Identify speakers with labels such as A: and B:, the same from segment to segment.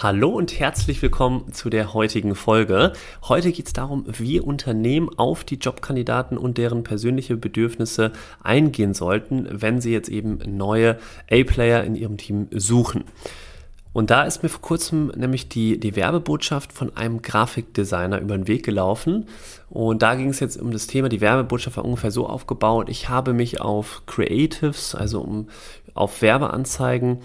A: Hallo und herzlich willkommen zu der heutigen Folge. Heute geht es darum, wie Unternehmen auf die Jobkandidaten und deren persönliche Bedürfnisse eingehen sollten, wenn sie jetzt eben neue A-Player in ihrem Team suchen. Und da ist mir vor kurzem nämlich die, die Werbebotschaft von einem Grafikdesigner über den Weg gelaufen. Und da ging es jetzt um das Thema, die Werbebotschaft war ungefähr so aufgebaut. Ich habe mich auf Creatives, also um, auf Werbeanzeigen,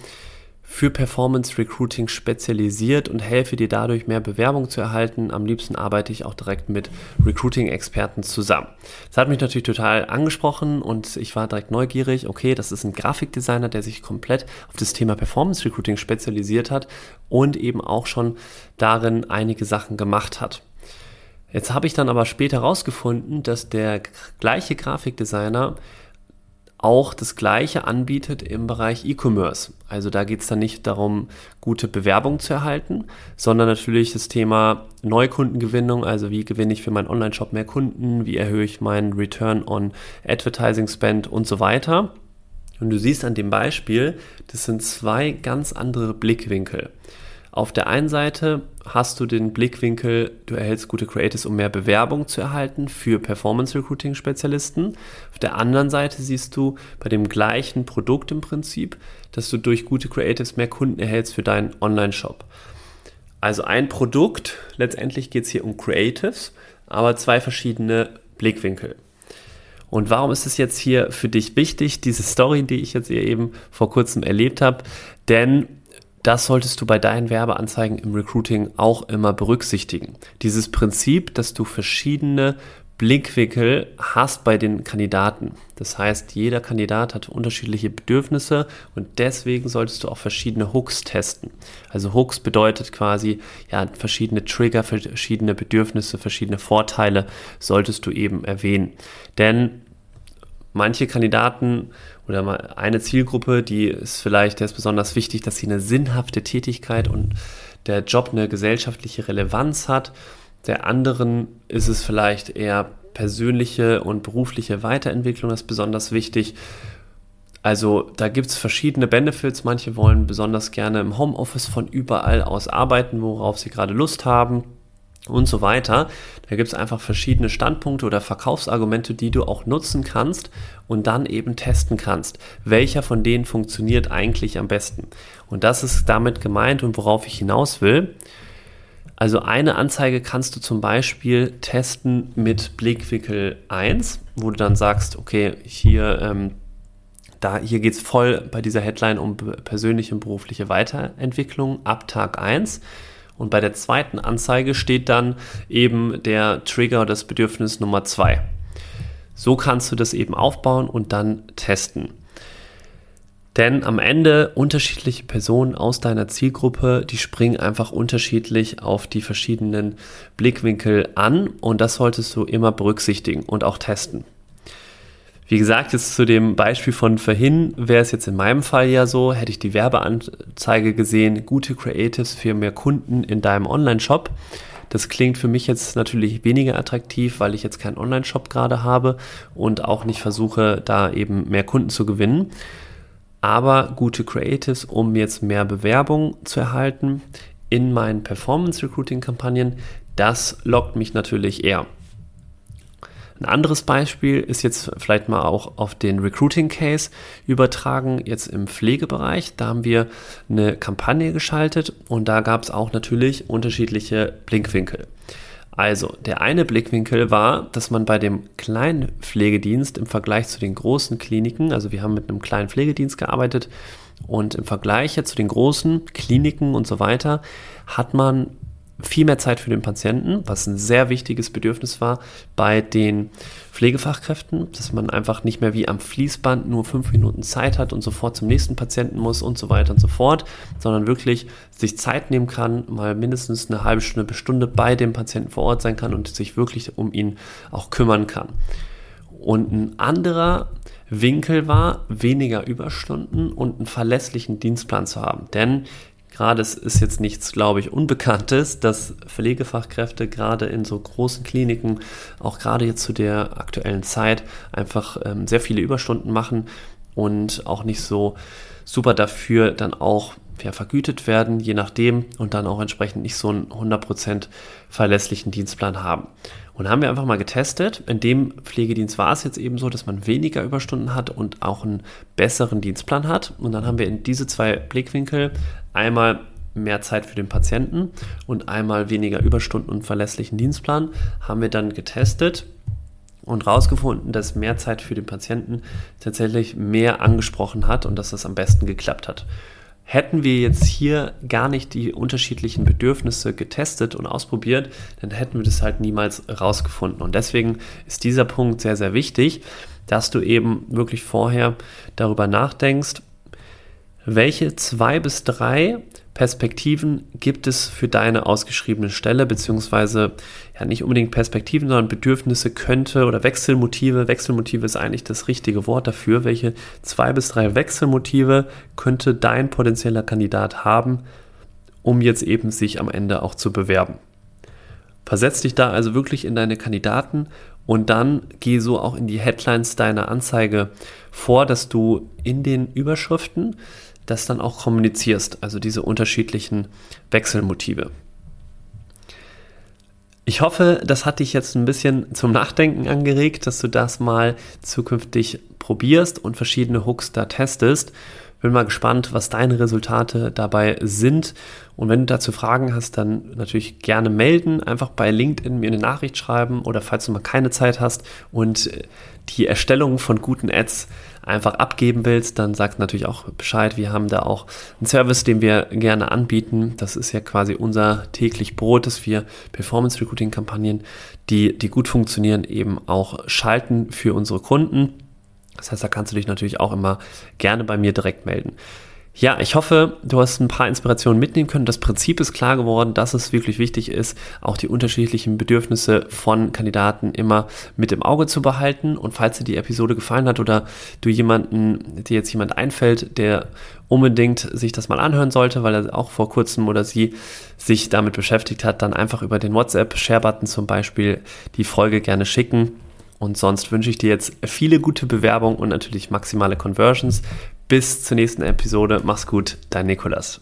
A: für Performance Recruiting spezialisiert und helfe dir dadurch mehr Bewerbung zu erhalten. Am liebsten arbeite ich auch direkt mit Recruiting-Experten zusammen. Das hat mich natürlich total angesprochen und ich war direkt neugierig. Okay, das ist ein Grafikdesigner, der sich komplett auf das Thema Performance Recruiting spezialisiert hat und eben auch schon darin einige Sachen gemacht hat. Jetzt habe ich dann aber später herausgefunden, dass der gleiche Grafikdesigner auch das Gleiche anbietet im Bereich E-Commerce. Also da geht es dann nicht darum, gute Bewerbung zu erhalten, sondern natürlich das Thema Neukundengewinnung, also wie gewinne ich für meinen Online-Shop mehr Kunden, wie erhöhe ich meinen Return on Advertising Spend und so weiter. Und du siehst an dem Beispiel, das sind zwei ganz andere Blickwinkel. Auf der einen Seite hast du den Blickwinkel, du erhältst gute Creatives, um mehr Bewerbung zu erhalten für Performance Recruiting Spezialisten. Auf der anderen Seite siehst du bei dem gleichen Produkt im Prinzip, dass du durch gute Creatives mehr Kunden erhältst für deinen Online-Shop. Also ein Produkt, letztendlich geht es hier um Creatives, aber zwei verschiedene Blickwinkel. Und warum ist es jetzt hier für dich wichtig, diese Story, die ich jetzt hier eben vor kurzem erlebt habe? Denn das solltest du bei deinen Werbeanzeigen im Recruiting auch immer berücksichtigen. Dieses Prinzip, dass du verschiedene Blickwinkel hast bei den Kandidaten. Das heißt, jeder Kandidat hat unterschiedliche Bedürfnisse und deswegen solltest du auch verschiedene Hooks testen. Also Hooks bedeutet quasi, ja, verschiedene Trigger, verschiedene Bedürfnisse, verschiedene Vorteile solltest du eben erwähnen. Denn manche Kandidaten oder eine Zielgruppe, die ist vielleicht, der ist besonders wichtig, dass sie eine sinnhafte Tätigkeit und der Job eine gesellschaftliche Relevanz hat. Der anderen ist es vielleicht eher persönliche und berufliche Weiterentwicklung, ist besonders wichtig. Also da gibt es verschiedene Benefits. Manche wollen besonders gerne im Homeoffice von überall aus arbeiten, worauf sie gerade Lust haben und so weiter. Da gibt es einfach verschiedene Standpunkte oder Verkaufsargumente, die du auch nutzen kannst und dann eben testen kannst, welcher von denen funktioniert eigentlich am besten. Und das ist damit gemeint und worauf ich hinaus will. Also eine Anzeige kannst du zum Beispiel testen mit Blickwinkel 1, wo du dann sagst, okay, hier, ähm, hier geht es voll bei dieser Headline um persönliche und berufliche Weiterentwicklung ab Tag 1. Und bei der zweiten Anzeige steht dann eben der Trigger, das Bedürfnis Nummer 2. So kannst du das eben aufbauen und dann testen. Denn am Ende unterschiedliche Personen aus deiner Zielgruppe, die springen einfach unterschiedlich auf die verschiedenen Blickwinkel an und das solltest du immer berücksichtigen und auch testen. Wie gesagt, jetzt zu dem Beispiel von vorhin wäre es jetzt in meinem Fall ja so, hätte ich die Werbeanzeige gesehen, gute Creatives für mehr Kunden in deinem Online-Shop. Das klingt für mich jetzt natürlich weniger attraktiv, weil ich jetzt keinen Online-Shop gerade habe und auch nicht versuche, da eben mehr Kunden zu gewinnen. Aber gute Creatives, um jetzt mehr Bewerbung zu erhalten in meinen Performance-Recruiting-Kampagnen, das lockt mich natürlich eher. Ein anderes Beispiel ist jetzt vielleicht mal auch auf den Recruiting Case übertragen, jetzt im Pflegebereich. Da haben wir eine Kampagne geschaltet und da gab es auch natürlich unterschiedliche Blickwinkel. Also, der eine Blickwinkel war, dass man bei dem kleinen Pflegedienst im Vergleich zu den großen Kliniken, also wir haben mit einem kleinen Pflegedienst gearbeitet und im Vergleich zu den großen Kliniken und so weiter, hat man viel mehr Zeit für den Patienten, was ein sehr wichtiges Bedürfnis war bei den Pflegefachkräften, dass man einfach nicht mehr wie am Fließband nur fünf Minuten Zeit hat und sofort zum nächsten Patienten muss und so weiter und so fort, sondern wirklich sich Zeit nehmen kann, mal mindestens eine halbe Stunde bis Stunde bei dem Patienten vor Ort sein kann und sich wirklich um ihn auch kümmern kann. Und ein anderer Winkel war, weniger Überstunden und einen verlässlichen Dienstplan zu haben. Denn gerade es ist jetzt nichts, glaube ich, Unbekanntes, dass Pflegefachkräfte gerade in so großen Kliniken, auch gerade jetzt zu der aktuellen Zeit, einfach ähm, sehr viele Überstunden machen und auch nicht so super dafür dann auch ja, vergütet werden, je nachdem, und dann auch entsprechend nicht so einen 100% verlässlichen Dienstplan haben. Und haben wir einfach mal getestet. In dem Pflegedienst war es jetzt eben so, dass man weniger Überstunden hat und auch einen besseren Dienstplan hat. Und dann haben wir in diese zwei Blickwinkel einmal mehr Zeit für den Patienten und einmal weniger Überstunden und verlässlichen Dienstplan haben wir dann getestet und herausgefunden, dass mehr Zeit für den Patienten tatsächlich mehr angesprochen hat und dass das am besten geklappt hat. Hätten wir jetzt hier gar nicht die unterschiedlichen Bedürfnisse getestet und ausprobiert, dann hätten wir das halt niemals rausgefunden. Und deswegen ist dieser Punkt sehr, sehr wichtig, dass du eben wirklich vorher darüber nachdenkst, welche zwei bis drei Perspektiven gibt es für deine ausgeschriebene Stelle, beziehungsweise ja nicht unbedingt Perspektiven, sondern Bedürfnisse könnte oder Wechselmotive. Wechselmotive ist eigentlich das richtige Wort dafür. Welche zwei bis drei Wechselmotive könnte dein potenzieller Kandidat haben, um jetzt eben sich am Ende auch zu bewerben? Versetz dich da also wirklich in deine Kandidaten und dann geh so auch in die Headlines deiner Anzeige vor, dass du in den Überschriften das dann auch kommunizierst, also diese unterschiedlichen Wechselmotive. Ich hoffe, das hat dich jetzt ein bisschen zum Nachdenken angeregt, dass du das mal zukünftig probierst und verschiedene Hooks da testest. Bin mal gespannt, was deine Resultate dabei sind. Und wenn du dazu Fragen hast, dann natürlich gerne melden. Einfach bei LinkedIn mir eine Nachricht schreiben oder falls du mal keine Zeit hast und die Erstellung von guten Ads einfach abgeben willst, dann sag natürlich auch Bescheid. Wir haben da auch einen Service, den wir gerne anbieten. Das ist ja quasi unser täglich Brot, dass wir Performance Recruiting Kampagnen, die, die gut funktionieren, eben auch schalten für unsere Kunden. Das heißt, da kannst du dich natürlich auch immer gerne bei mir direkt melden. Ja, ich hoffe, du hast ein paar Inspirationen mitnehmen können. Das Prinzip ist klar geworden, dass es wirklich wichtig ist, auch die unterschiedlichen Bedürfnisse von Kandidaten immer mit im Auge zu behalten. Und falls dir die Episode gefallen hat oder du jemanden, dir jetzt jemand einfällt, der unbedingt sich das mal anhören sollte, weil er auch vor kurzem oder sie sich damit beschäftigt hat, dann einfach über den WhatsApp-Share-Button zum Beispiel die Folge gerne schicken. Und sonst wünsche ich dir jetzt viele gute Bewerbungen und natürlich maximale Conversions. Bis zur nächsten Episode. Mach's gut, dein Nikolas.